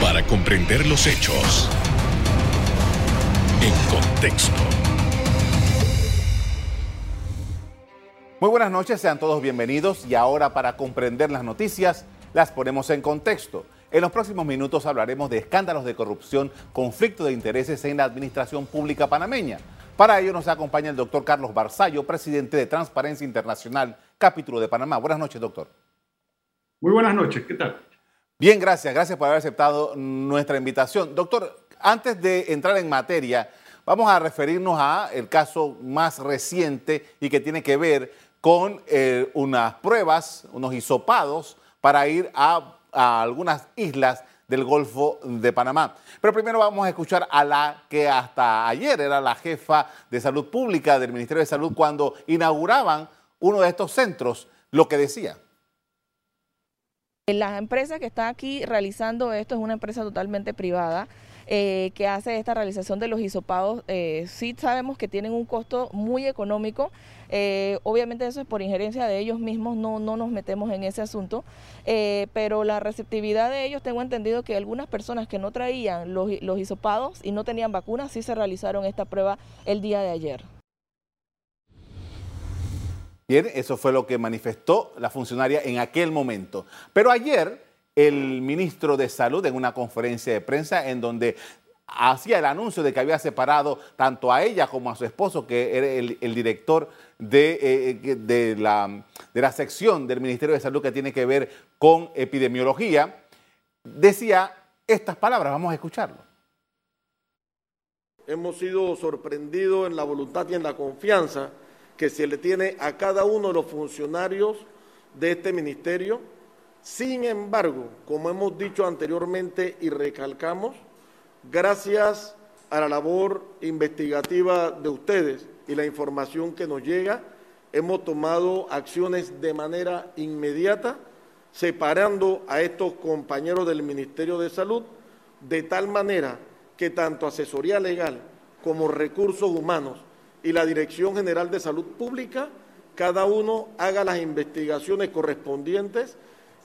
Para comprender los hechos en contexto. Muy buenas noches, sean todos bienvenidos y ahora para comprender las noticias las ponemos en contexto. En los próximos minutos hablaremos de escándalos de corrupción, conflicto de intereses en la administración pública panameña. Para ello nos acompaña el doctor Carlos Barzallo, presidente de Transparencia Internacional, capítulo de Panamá. Buenas noches, doctor. Muy buenas noches, ¿qué tal? Bien, gracias. Gracias por haber aceptado nuestra invitación. Doctor, antes de entrar en materia, vamos a referirnos a el caso más reciente y que tiene que ver con eh, unas pruebas, unos hisopados para ir a, a algunas islas del Golfo de Panamá. Pero primero vamos a escuchar a la que hasta ayer era la jefa de salud pública del Ministerio de Salud cuando inauguraban uno de estos centros, lo que decía. La empresa que está aquí realizando esto es una empresa totalmente privada. Eh, que hace esta realización de los hisopados, eh, sí sabemos que tienen un costo muy económico. Eh, obviamente eso es por injerencia de ellos mismos, no, no nos metemos en ese asunto, eh, pero la receptividad de ellos, tengo entendido que algunas personas que no traían los, los hisopados y no tenían vacunas, sí se realizaron esta prueba el día de ayer. Bien, eso fue lo que manifestó la funcionaria en aquel momento. Pero ayer el ministro de Salud en una conferencia de prensa en donde hacía el anuncio de que había separado tanto a ella como a su esposo, que era el, director de, eh, de, la, de la sección del Ministerio de Salud que tiene que ver con epidemiología, decía estas palabras, vamos a escucharlo. Hemos sido sorprendidos en la voluntad y en la confianza que se le tiene a cada uno de los funcionarios de este ministerio. Sin embargo, como hemos dicho anteriormente y recalcamos, gracias a la labor investigativa de ustedes y la información que nos llega, hemos tomado acciones de manera inmediata, separando a estos compañeros del Ministerio de Salud, de tal manera que tanto asesoría legal como recursos humanos y la Dirección General de Salud Pública, cada uno haga las investigaciones correspondientes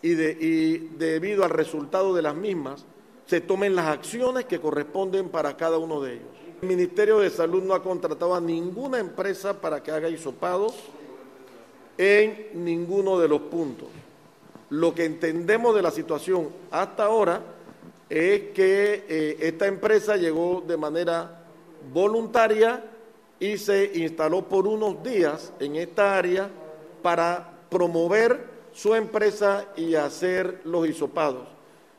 y, de, y debido al resultado de las mismas, se tomen las acciones que corresponden para cada uno de ellos. El Ministerio de Salud no ha contratado a ninguna empresa para que haga hisopados en ninguno de los puntos. Lo que entendemos de la situación hasta ahora es que eh, esta empresa llegó de manera voluntaria y se instaló por unos días en esta área para promover su empresa y hacer los hisopados.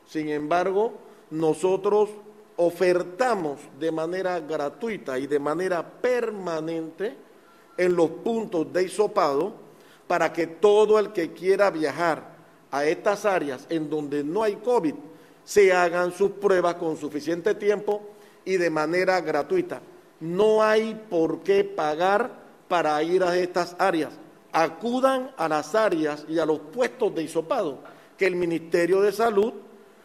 Sin embargo, nosotros ofertamos de manera gratuita y de manera permanente en los puntos de hisopado para que todo el que quiera viajar a estas áreas en donde no hay COVID se hagan sus pruebas con suficiente tiempo y de manera gratuita. No hay por qué pagar para ir a estas áreas. Acudan a las áreas y a los puestos de hisopado que el Ministerio de Salud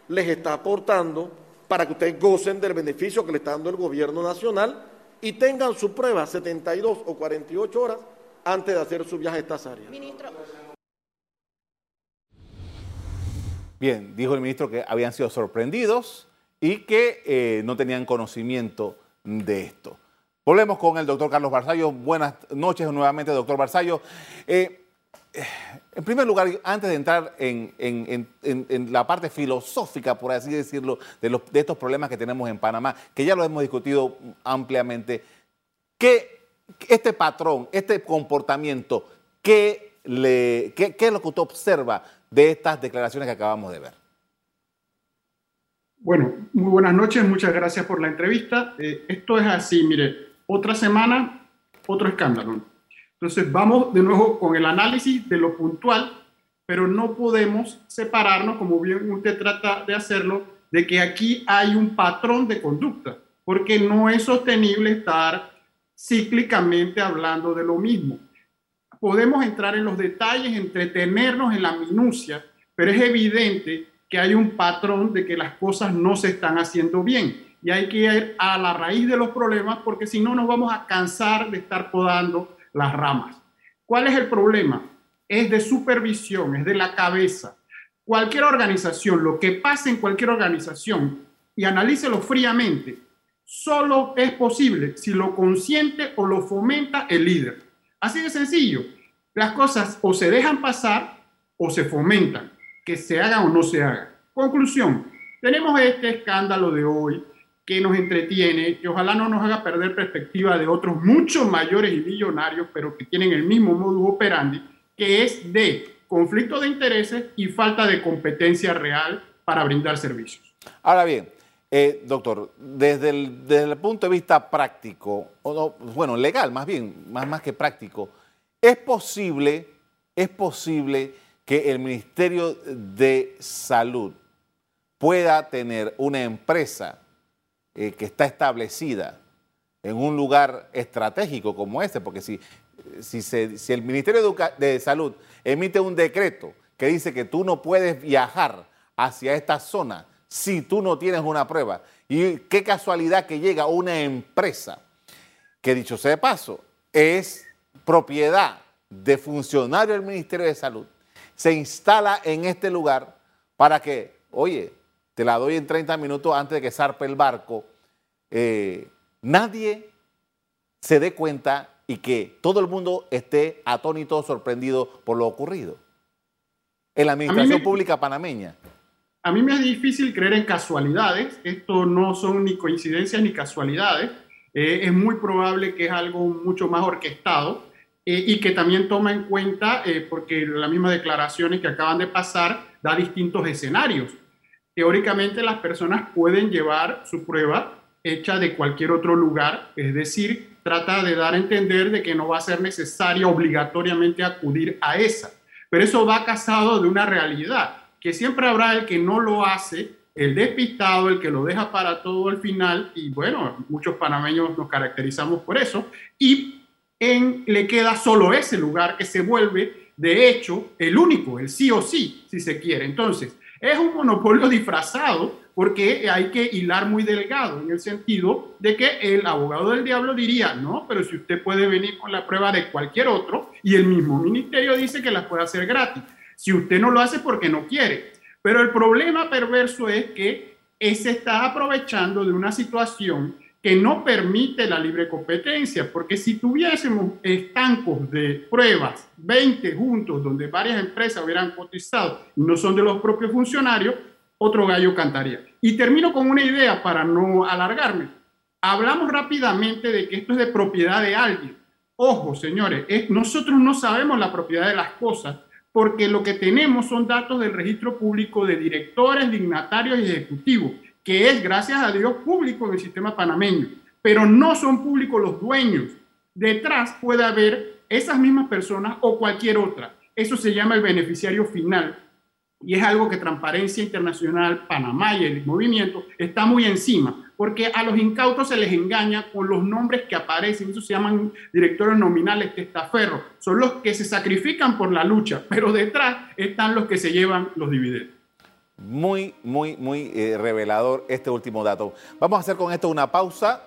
les está aportando para que ustedes gocen del beneficio que le está dando el gobierno nacional y tengan su prueba 72 o 48 horas antes de hacer su viaje a estas áreas. Ministro. Bien, dijo el ministro que habían sido sorprendidos y que eh, no tenían conocimiento de esto. Volvemos con el doctor Carlos Barzallo. Buenas noches nuevamente, doctor Barzallo. Eh, en primer lugar, antes de entrar en, la parte filosófica, por así decirlo, de, estos problemas que tenemos en Panamá, que ya lo hemos discutido ampliamente, ¿qué, este patrón, este comportamiento, ¿qué, le, qué es lo que usted observa de estas declaraciones que acabamos de ver? Bueno, muy buenas noches, muchas gracias por la entrevista. Eh, esto es así, mire, otra semana, otro escándalo. Entonces vamos de nuevo con el análisis de lo puntual, pero no podemos separarnos, como bien usted trata de hacerlo, de que aquí hay un patrón de conducta, porque no es sostenible estar cíclicamente hablando de lo mismo. Podemos entrar en los detalles, entretenernos en la minucia, pero es evidente que hay un patrón de que las cosas no se están haciendo bien y hay que ir a la raíz de los problemas porque si no nos vamos a cansar de estar podando las ramas. ¿Cuál es el problema? Es de supervisión, es de la cabeza. cualquier organización, lo que pase en cualquier organización, y analícelo fríamente, solo es posible si lo consiente o lo fomenta el líder. Así de sencillo. Las cosas o se dejan pasar o se fomentan, que se haga o no se haga. Conclusión, tenemos este escándalo de hoy que nos entretiene, que ojalá no nos haga perder perspectiva de otros mucho mayores y millonarios, pero que tienen el mismo modus operandi, que es de conflicto de intereses y falta de competencia real para brindar servicios. Ahora bien, eh, doctor, desde el, punto de vista práctico, o bueno, legal más bien, más, más que práctico, ¿es posible, es posible que el Ministerio de Salud pueda tener una empresa eh, que está establecida en un lugar estratégico como este, porque si, si, el Ministerio de Salud emite un decreto que dice que tú no puedes viajar hacia esta zona si tú no tienes una prueba, y qué casualidad que llega una empresa que dicho sea de paso, es propiedad de funcionario del Ministerio de Salud, se instala en este lugar para que, oye, te la doy en 30 minutos antes de que zarpe el barco, eh, nadie se dé cuenta y que todo el mundo esté atónito, sorprendido por lo ocurrido en la administración pública panameña. A mí me es difícil creer en casualidades, esto no son ni coincidencias ni casualidades, eh, es muy probable que es algo mucho más orquestado eh, y que también toma en cuenta, porque las mismas declaraciones que acaban de pasar da distintos escenarios teóricamente las personas pueden llevar su prueba hecha de cualquier otro lugar, es decir, trata de dar a entender de que no va a ser necesario obligatoriamente acudir a esa. Pero eso va casado de una realidad, que siempre habrá el que no lo hace, el despistado, el que lo deja para todo el final, y bueno, muchos panameños nos caracterizamos por eso, y en, le queda solo ese lugar que se vuelve, de hecho, el único, el sí o sí, si se quiere. Entonces, es un monopolio disfrazado porque hay que hilar muy delgado en el sentido de que el abogado del diablo diría, no, pero si usted puede venir con la prueba de cualquier otro y el mismo ministerio dice que la puede hacer gratis. Si usted no lo hace porque no quiere. Pero el problema perverso es que se está aprovechando de una situación que no permite la libre competencia, porque si tuviésemos estancos de pruebas, 20 juntos, donde varias empresas hubieran cotizado y no son de los propios funcionarios, otro gallo cantaría. Y termino con una idea para no alargarme. Hablamos rápidamente de que esto es de propiedad de alguien. Ojo, señores, nosotros no sabemos la propiedad de las cosas porque lo que tenemos son datos del registro público de directores, dignatarios y ejecutivos que es, gracias a Dios, público en el sistema panameño, pero no son públicos los dueños. Detrás puede haber esas mismas personas o cualquier otra. Eso se llama el beneficiario final y es algo que Transparencia Internacional, Panamá y el movimiento está muy encima, porque a los incautos se les engaña con los nombres que aparecen, eso se llaman directores nominales testaferros, son los que se sacrifican por la lucha, pero detrás están los que se llevan los dividendos. Muy, muy, muy eh, revelador este último dato. Vamos a hacer con esto una pausa.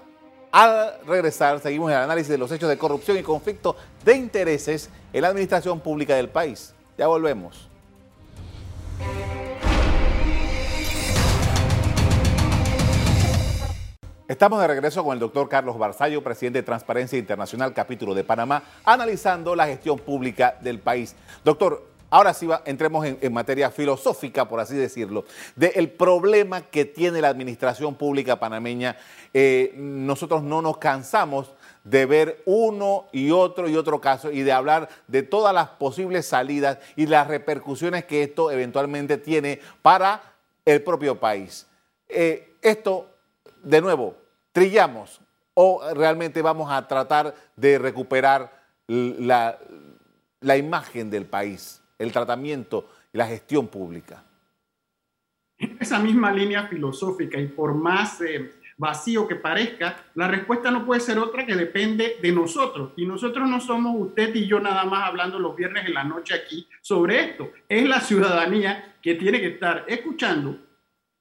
Al regresar, seguimos el análisis de los hechos de corrupción y conflicto de intereses en la administración pública del país. Ya volvemos. Estamos de regreso con el doctor Carlos Barzallo, presidente de Transparencia Internacional, capítulo de Panamá, analizando la gestión pública del país. Doctor, Ahora sí entremos en, materia filosófica, por así decirlo, del problema que tiene la administración pública panameña. Eh, nosotros no nos cansamos de ver uno y otro y otro caso y de hablar de todas las posibles salidas y las repercusiones que esto eventualmente tiene para el propio país. Eh, esto, de nuevo, trillamos o realmente vamos a tratar de recuperar la imagen del país el tratamiento y la gestión pública. En esa misma línea filosófica y por más eh, vacío que parezca, la respuesta no puede ser otra que depende de nosotros. Y nosotros no somos usted y yo nada más hablando los viernes en la noche aquí sobre esto. Es la ciudadanía que tiene que estar escuchando,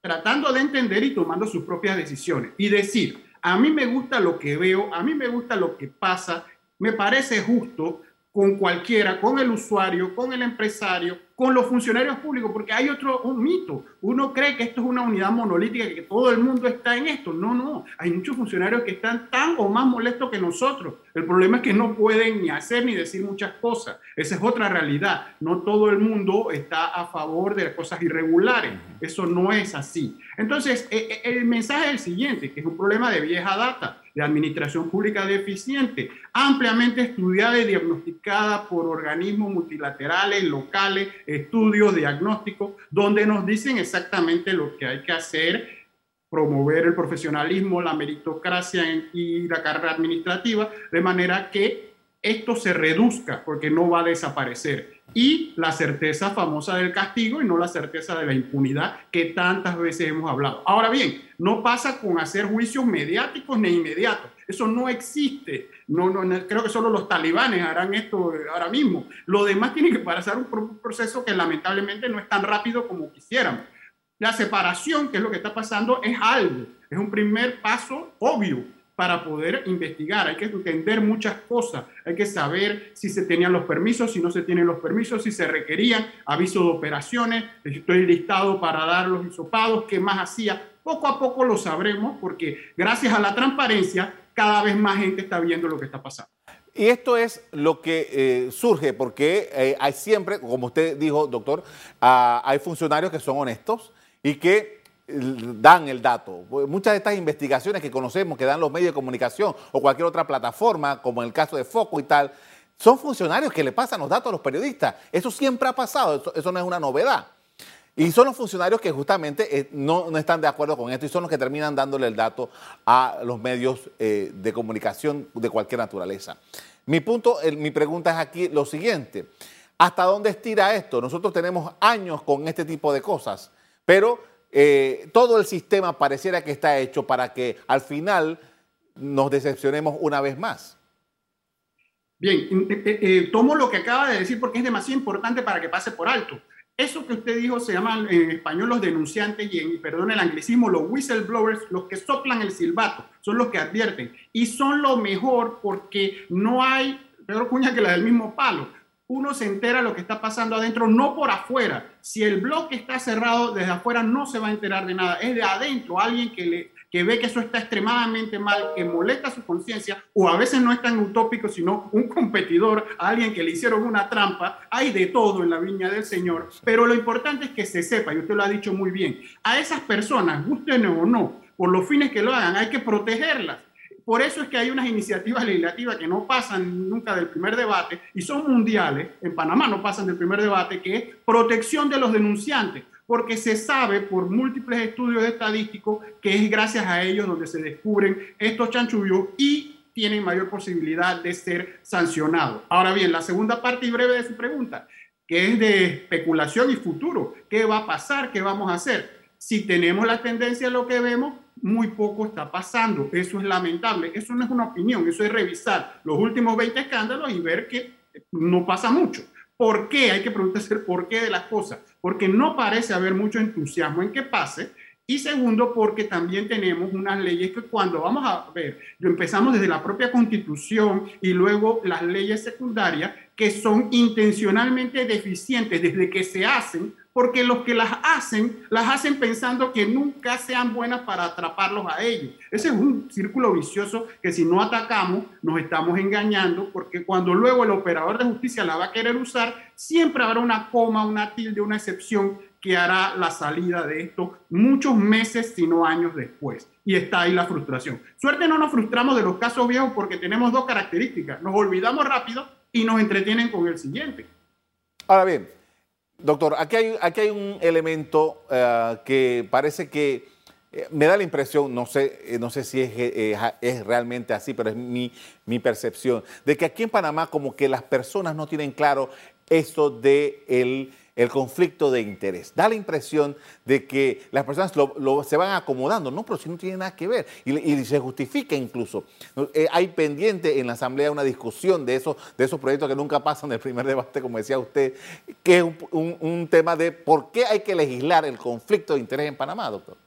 tratando de entender y tomando sus propias decisiones. Y decir, a mí me gusta lo que veo, a mí me gusta lo que pasa, me parece justo, con cualquiera, con el usuario, con el empresario, con los funcionarios públicos, porque hay otro un mito. Uno cree que esto es una unidad monolítica, que todo el mundo está en esto. No, no. Hay muchos funcionarios que están tan o más molestos que nosotros. El problema es que no pueden ni hacer ni decir muchas cosas. Esa es otra realidad. No todo el mundo está a favor de las cosas irregulares. Eso no es así. Entonces, e, e, el mensaje es el siguiente, que es un problema de vieja data de administración pública deficiente, ampliamente estudiada y diagnosticada por organismos multilaterales, locales, estudios, diagnósticos, donde nos dicen exactamente lo que hay que hacer, promover el profesionalismo, la meritocracia y la carrera administrativa, de manera que esto se reduzca, porque no va a desaparecer. Y la certeza famosa del castigo y no la certeza de la impunidad que tantas veces hemos hablado. Ahora bien, no pasa con hacer juicios mediáticos ni inmediatos. Eso no existe. No, no, creo que solo los talibanes harán esto ahora mismo. Lo demás tiene que pasar un proceso que lamentablemente no es tan rápido como quisiéramos. La separación, que es lo que está pasando, es algo, es un primer paso obvio para poder investigar. Hay que entender muchas cosas. Hay que saber si se tenían los permisos, si no se tienen los permisos, si se requerían aviso de operaciones, estoy listado para dar los hisopados, qué más hacía. Poco a poco lo sabremos porque gracias a la transparencia cada vez más gente está viendo lo que está pasando. Y esto es lo que eh, surge porque eh, hay siempre, como usted dijo, doctor, ah, hay funcionarios que son honestos y que dan el dato. Muchas de estas investigaciones que conocemos, que dan los medios de comunicación o cualquier otra plataforma, como en el caso de Foco y tal, son funcionarios que le pasan los datos a los periodistas. Eso siempre ha pasado, eso no es una novedad. Y son los funcionarios que justamente eh, no, están de acuerdo con esto y son los que terminan dándole el dato a los medios eh, de comunicación de cualquier naturaleza. Mi punto, mi pregunta es aquí lo siguiente. ¿Hasta dónde estira esto? Nosotros tenemos años con este tipo de cosas, pero eh, todo el sistema pareciera que está hecho para que al final nos decepcionemos una vez más. Bien, tomo lo que acaba de decir porque es demasiado importante para que pase por alto. Eso que usted dijo se llama en español los denunciantes y en, perdón, el anglicismo, los whistleblowers, los que soplan el silbato, son los que advierten. Y son lo mejor porque no hay peor cuña que la del mismo palo. Uno se entera lo que está pasando adentro, no por afuera. Si el bloque está cerrado, desde afuera no se va a enterar de nada. Es de adentro, alguien que le que ve que eso está extremadamente mal, que molesta su conciencia, o a veces no es tan utópico, sino un competidor, alguien que le hicieron una trampa, hay de todo en la viña del Señor, pero lo importante es que se sepa, y usted lo ha dicho muy bien, a esas personas, gusten o no, por los fines que lo hagan, hay que protegerlas. Por eso es que hay unas iniciativas legislativas que no pasan nunca del primer debate y son mundiales, en Panamá no pasan del primer debate, que es protección de los denunciantes porque se sabe por múltiples estudios estadísticos que es gracias a ellos donde se descubren estos chanchullos y tienen mayor posibilidad de ser sancionados. Ahora bien, la segunda parte y breve de su pregunta, que es de especulación y futuro, ¿qué va a pasar? ¿Qué vamos a hacer? Si tenemos la tendencia lo que vemos, muy poco está pasando. Eso es lamentable. Eso no es una opinión, eso es revisar los últimos 20 escándalos y ver que no pasa mucho. ¿Por qué? Hay que preguntarse el por qué de las cosas. Porque no parece haber mucho entusiasmo en que pase. Y segundo, porque también tenemos unas leyes que cuando vamos a ver, empezamos desde la propia constitución y luego las leyes secundarias que son intencionalmente deficientes desde que se hacen porque los que las hacen, las hacen pensando que nunca sean buenas para atraparlos a ellos. Ese es un círculo vicioso que si no atacamos nos estamos engañando, porque cuando luego el operador de justicia la va a querer usar, siempre habrá una coma, una tilde, una excepción que hará la salida de esto muchos meses, si no años después. Y está ahí la frustración. Suerte no nos frustramos de los casos viejos porque tenemos dos características. Nos olvidamos rápido y nos entretienen con el siguiente. Ahora bien, Doctor, aquí hay, aquí hay un elemento eh, que parece que eh, me da la impresión, no sé, eh, no sé si es, es realmente así, pero es mi, mi, percepción, de que aquí en Panamá como que las personas no tienen claro esto de el el conflicto de interés. Da la impresión de que las personas se van acomodando, no, pero si no tiene nada que ver, y, se justifica incluso. Eh, hay pendiente en la Asamblea una discusión de esos, de esos proyectos que nunca pasan del primer debate, como decía usted, que es un, tema de por qué hay que legislar el conflicto de interés en Panamá, doctor.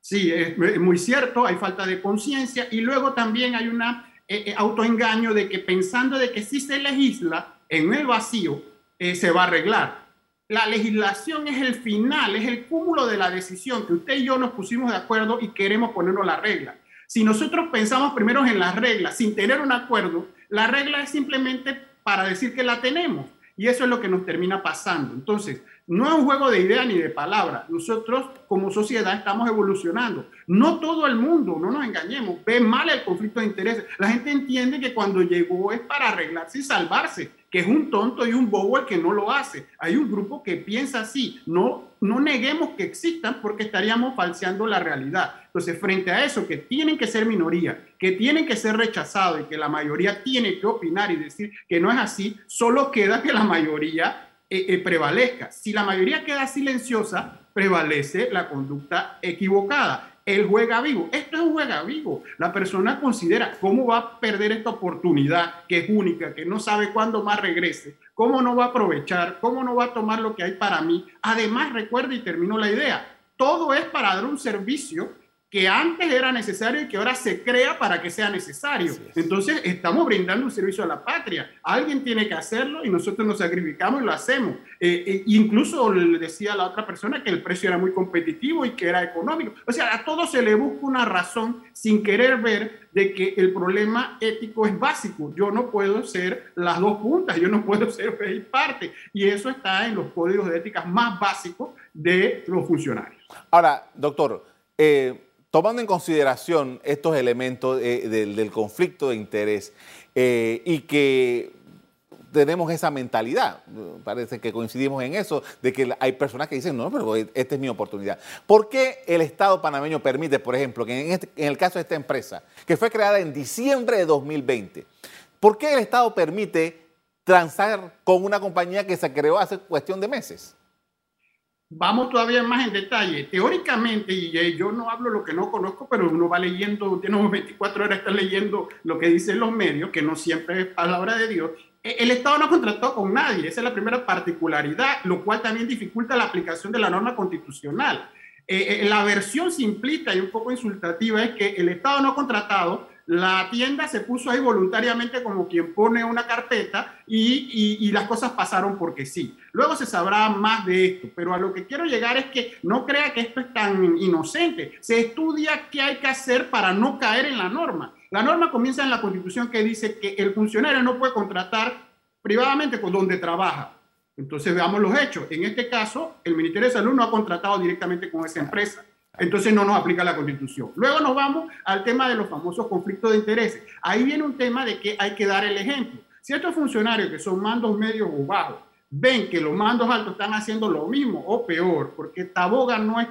Sí, es muy cierto, hay falta de conciencia y luego también hay una eh, eh, autoengaño de que pensando de que si se legisla en el vacío, eh, se va a arreglar. La legislación es el final, es el cúmulo de la decisión que usted y yo nos pusimos de acuerdo y queremos ponernos la regla. Si nosotros pensamos primero en las reglas sin tener un acuerdo, la regla es simplemente para decir que la tenemos. Y eso es lo que nos termina pasando. Entonces, no es un juego de ideas ni de palabras. Nosotros como sociedad estamos evolucionando. No todo el mundo, no nos engañemos, ve mal el conflicto de intereses. La gente entiende que cuando llegó es para arreglarse y salvarse, que es un tonto y un bobo el que no lo hace. Hay un grupo que piensa así. No, no neguemos que existan porque estaríamos falseando la realidad. Entonces, frente a eso, que tienen que ser minoría, que tienen que ser rechazados y que la mayoría tiene que opinar y decir que no es así, solo queda que la mayoría eh, eh, prevalezca. Si la mayoría queda silenciosa, prevalece la conducta equivocada. Él juega vivo. Esto es un juega vivo. La persona considera cómo va a perder esta oportunidad que es única, que no sabe cuándo más regrese, cómo no va a aprovechar, cómo no va a tomar lo que hay para mí. Además, recuerda y termino la idea, todo es para dar un servicio que antes era necesario y que ahora se crea para que sea necesario. Entonces, estamos brindando un servicio a la patria. Alguien tiene que hacerlo y nosotros nos sacrificamos y lo hacemos. Eh, eh, incluso le decía a la otra persona que el precio era muy competitivo y que era económico. O sea, a todo se le busca una razón sin querer ver de que el problema ético es básico. Yo no puedo ser las dos puntas, yo no puedo ser y parte. Y eso está en los códigos de ética más básicos de los funcionarios. Ahora, doctor, eh, tomando en consideración estos elementos eh, del, conflicto de interés eh, y que tenemos esa mentalidad, parece que coincidimos en eso, de que hay personas que dicen, no, pero esta es mi oportunidad. ¿Por qué el Estado panameño permite, por ejemplo, que en, este, en el caso de esta empresa, que fue creada en diciembre de 2020, ¿por qué el Estado permite transar con una compañía que se creó hace cuestión de meses? Vamos todavía más en detalle. Teóricamente, y yo no hablo lo que no conozco, pero uno va leyendo, tiene 24 horas, está leyendo lo que dicen los medios, que no siempre es palabra de Dios. E, el Estado no contrató con nadie, esa es la primera particularidad, lo cual también dificulta la aplicación de la norma constitucional. Eh, eh, la versión simplista y un poco insultativa es que el Estado no ha contratado la tienda se puso ahí voluntariamente como quien pone una carpeta y, las cosas pasaron porque sí. Luego se sabrá más de esto, pero a lo que quiero llegar es que no crea que esto es tan inocente. Se estudia qué hay que hacer para no caer en la norma. La norma comienza en la Constitución que dice que el funcionario no puede contratar privadamente con donde trabaja. Entonces veamos los hechos. En este caso, el Ministerio de Salud no ha contratado directamente con esa empresa. Entonces no nos aplica la constitución. Luego nos vamos al tema de los famosos conflictos de intereses. Ahí viene un tema de que hay que dar el ejemplo. Si estos funcionarios que son mandos medios o bajos ven que los mandos altos están haciendo lo mismo o peor, porque Taboga no es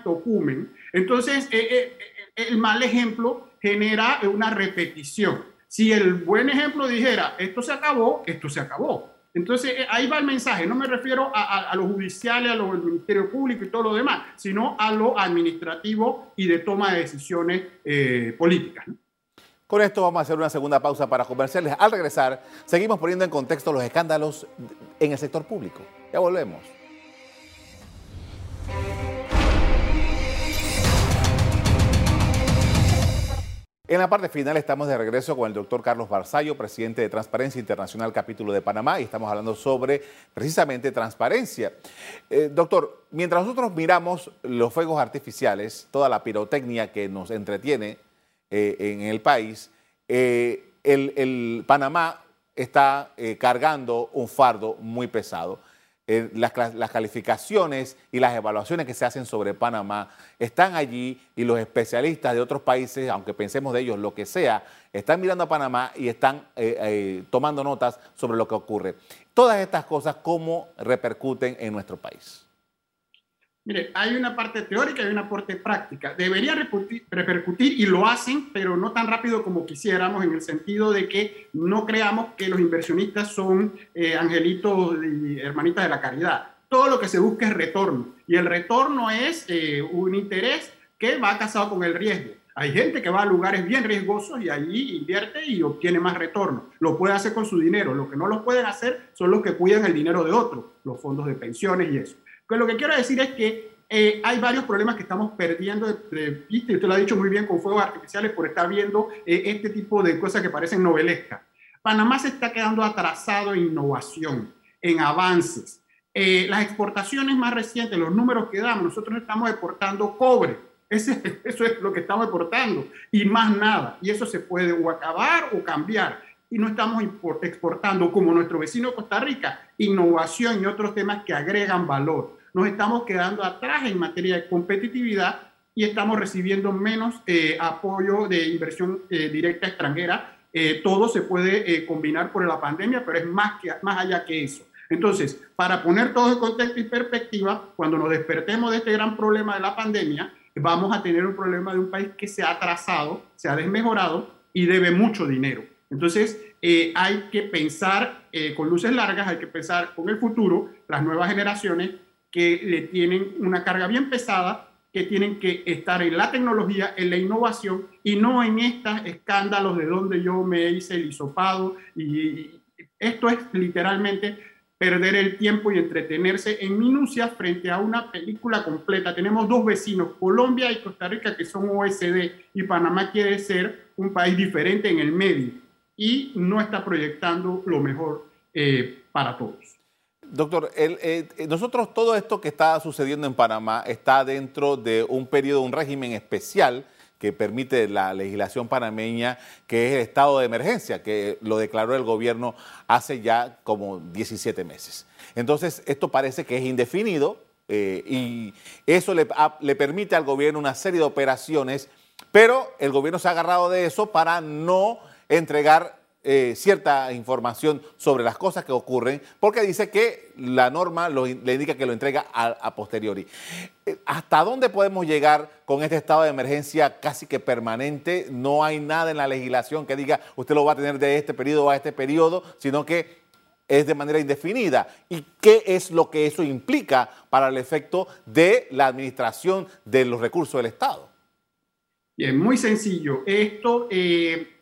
entonces eh, eh, eh, el mal ejemplo genera una repetición. Si el buen ejemplo dijera, esto se acabó, esto se acabó. Entonces, eh, ahí va el mensaje. No me refiero a, lo judicial, a lo del Ministerio Público y todo lo demás, sino a lo administrativo y de toma de decisiones eh, políticas. Con esto vamos a hacer una segunda pausa para convencerles. Al regresar, seguimos poniendo en contexto los escándalos en el sector público. Ya volvemos. En la parte final estamos de regreso con el doctor Carlos Barzallo, presidente de Transparencia Internacional Capítulo de Panamá, y estamos hablando sobre precisamente transparencia. Eh, doctor, mientras nosotros miramos los fuegos artificiales, toda la pirotecnia que nos entretiene eh, en el país, eh, el, Panamá está cargando un fardo muy pesado. Eh, las, calificaciones y las evaluaciones que se hacen sobre Panamá están allí y los especialistas de otros países, aunque pensemos de ellos lo que sea, están mirando a Panamá y están eh, eh, tomando notas sobre lo que ocurre. Todas estas cosas, ¿cómo repercuten en nuestro país? Mire, hay una parte teórica y una parte práctica. Debería repercutir y lo hacen, pero no tan rápido como quisiéramos, en el sentido de que no creamos que los inversionistas son eh, angelitos y hermanitas de la caridad. Todo lo que se busca es retorno. Y el retorno es eh, un interés que va casado con el riesgo. Hay gente que va a lugares bien riesgosos y allí invierte y obtiene más retorno. Lo puede hacer con su dinero. Lo que no lo pueden hacer son los que cuidan el dinero de otros, los fondos de pensiones y eso. Pues lo que quiero decir es que eh, hay varios problemas que estamos perdiendo de, vista, y usted lo ha dicho muy bien, con fuegos artificiales por estar viendo eh, este tipo de cosas que parecen novelescas. Panamá se está quedando atrasado en innovación, en avances. Eh, las exportaciones más recientes, los números que damos, nosotros estamos exportando cobre. Ese, eso es lo que estamos exportando y más nada. Y eso se puede o acabar o cambiar. Y no estamos exportando, como nuestro vecino Costa Rica, innovación y otros temas que agregan valor nos estamos quedando atrás en materia de competitividad y estamos recibiendo menos eh, apoyo de inversión eh, directa extranjera. Eh, todo se puede combinar por la pandemia, pero es más, que, más allá que eso. Entonces, para poner todo en contexto y perspectiva, cuando nos despertemos de este gran problema de la pandemia, vamos a tener un problema de un país que se ha atrasado, se ha desmejorado y debe mucho dinero. Entonces, hay que pensar con luces largas, hay que pensar con el futuro, las nuevas generaciones, que le tienen una carga bien pesada, que tienen que estar en la tecnología, en la innovación y no en estos escándalos de donde yo me hice el hisopado. Y, esto es literalmente perder el tiempo y entretenerse en minucias frente a una película completa. Tenemos dos vecinos, Colombia y Costa Rica, que son OSD, y Panamá quiere ser un país diferente en el medio y no está proyectando lo mejor eh, para todos. Doctor, eh, nosotros todo esto que está sucediendo en Panamá está dentro de un periodo, un régimen especial que permite la legislación panameña, que es el estado de emergencia, que lo declaró el gobierno hace ya como 17 meses. Entonces, esto parece que es indefinido eh, y eso le, le permite al gobierno una serie de operaciones, pero el gobierno se ha agarrado de eso para no entregar eh, cierta información sobre las cosas que ocurren, porque dice que la norma le indica que lo entrega a, posteriori. Eh, ¿Hasta dónde podemos llegar con este estado de emergencia casi que permanente? No hay nada en la legislación que diga usted lo va a tener de este periodo a este periodo, sino que es de manera indefinida. ¿Y qué es lo que eso implica para el efecto de la administración de los recursos del Estado? Bien, muy sencillo. Esto eh,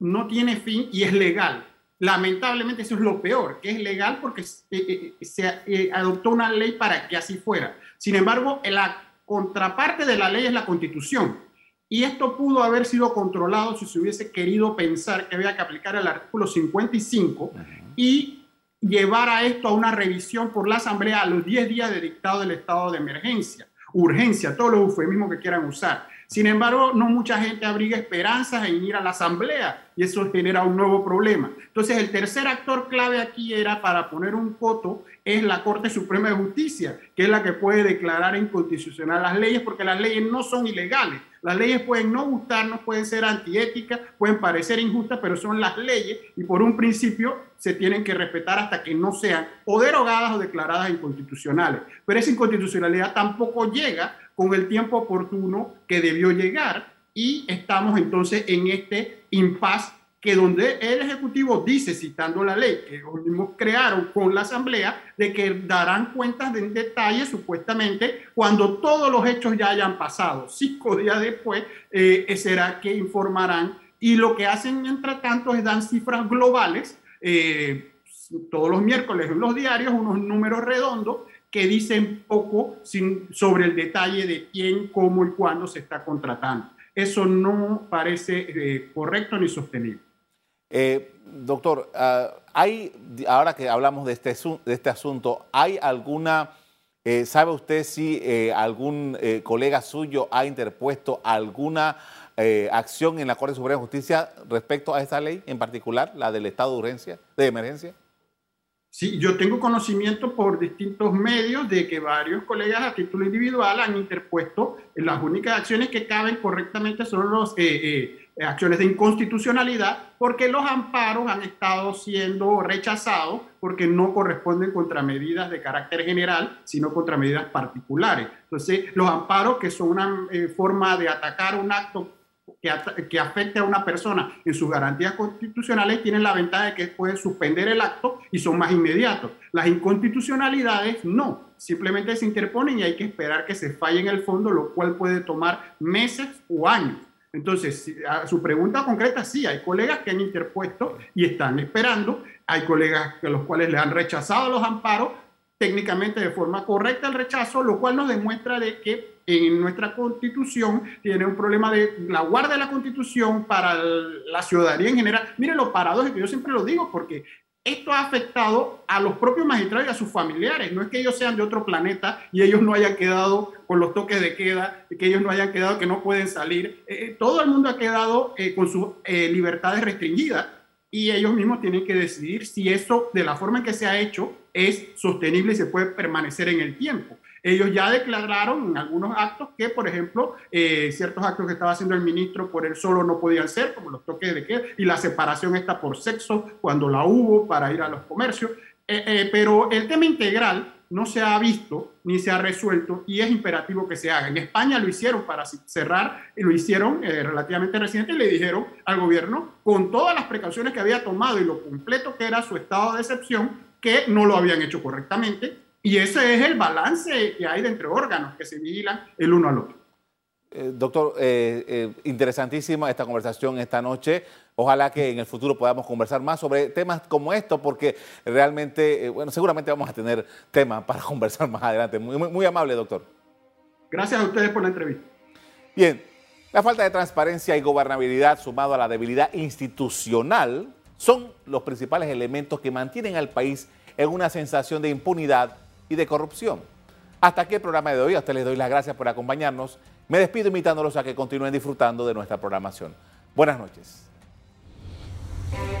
no tiene fin y es legal. Lamentablemente eso es lo peor, que es legal porque se eh, eh, eh, adoptó una ley para que así fuera. Sin embargo, la contraparte de la ley es la constitución. Y esto pudo haber sido controlado si se hubiese querido pensar que había que aplicar el artículo 55 y llevar a esto a una revisión por la Asamblea a los 10 días de dictado del estado de emergencia, urgencia, todos los eufemismos que quieran usar. Sin embargo, no mucha gente abriga esperanzas en ir a la asamblea y eso genera un nuevo problema. Entonces, el tercer actor clave aquí era para poner un coto es la Corte Suprema de Justicia, que es la que puede declarar inconstitucional las leyes porque las leyes no son ilegales. Las leyes pueden no gustarnos, pueden ser antiéticas, pueden parecer injustas, pero son las leyes y por un principio se tienen que respetar hasta que no sean o derogadas o declaradas inconstitucionales. Pero esa inconstitucionalidad tampoco llega con el tiempo oportuno que debió llegar y estamos entonces en este impasse que donde el Ejecutivo dice, citando la ley que ellos mismos crearon con la Asamblea, de que darán cuentas de detalle, supuestamente, cuando todos los hechos ya hayan pasado. Cinco días después eh, será que informarán. Y lo que hacen, entre tanto, es dar cifras globales, eh, todos los miércoles en los diarios, unos números redondos, que dicen poco sobre el detalle de quién, cómo y cuándo se está contratando. Eso no parece eh, correcto ni sostenible. Eh, doctor, ah, hay, ahora que hablamos de este, este asunto, ¿hay alguna, eh, sabe usted si algún colega suyo ha interpuesto alguna acción en la Corte Suprema de Justicia respecto a esta ley en particular, la del estado de urgencia, de emergencia? Sí, yo tengo conocimiento por distintos medios de que varios colegas a título individual han interpuesto las únicas acciones que caben correctamente son las eh, eh, acciones de inconstitucionalidad porque los amparos han estado siendo rechazados porque no corresponden contra medidas de carácter general, sino contra medidas particulares. Entonces, los amparos, que son una eh, forma de atacar un acto que, afecte a una persona en sus garantías constitucionales tienen la ventaja de que pueden suspender el acto y son más inmediatos. Las inconstitucionalidades no, simplemente se interponen y hay que esperar que se falle en el fondo, lo cual puede tomar meses o años. Entonces, a su pregunta concreta, sí, hay colegas que han interpuesto y están esperando, hay colegas a los cuales le han rechazado los amparos técnicamente de forma correcta el rechazo, lo cual nos demuestra de que en nuestra constitución tiene un problema de la guardia de la constitución para la ciudadanía en general. Miren lo paradójico, yo siempre lo digo porque esto ha afectado a los propios magistrados y a sus familiares. No es que ellos sean de otro planeta y ellos no hayan quedado con los toques de queda, que ellos no hayan quedado que no pueden salir. Eh, eh, todo el mundo ha quedado eh, con sus libertades restringidas y ellos mismos tienen que decidir si eso, de la forma en que se ha hecho, es sostenible y se puede permanecer en el tiempo. Ellos ya declararon en algunos actos que, por ejemplo, eh, ciertos actos que estaba haciendo el ministro por él solo no podían ser, como los toques de queda y la separación está por sexo, cuando la hubo para ir a los comercios. Eh, eh, pero el tema integral no se ha visto ni se ha resuelto y es imperativo que se haga. En España lo hicieron para cerrar y lo hicieron relativamente reciente y le dijeron al gobierno, con todas las precauciones que había tomado y lo completo que era su estado de excepción, que no lo habían hecho correctamente y ese es el balance que hay de entre órganos que se vigilan el uno al otro. Eh, doctor, eh, eh, interesantísima esta conversación esta noche. Ojalá que en el futuro podamos conversar más sobre temas como esto, porque realmente, bueno, seguramente vamos a tener temas para conversar más adelante. Muy, muy, muy amable, doctor. Gracias a ustedes por la entrevista. Bien, la falta de transparencia y gobernabilidad sumado a la debilidad institucional son los principales elementos que mantienen al país en una sensación de impunidad y de corrupción. Hasta aquí el programa de hoy. A ustedes les doy las gracias por acompañarnos. Me despido invitándolos a que continúen disfrutando de nuestra programación. Buenas noches. Bye.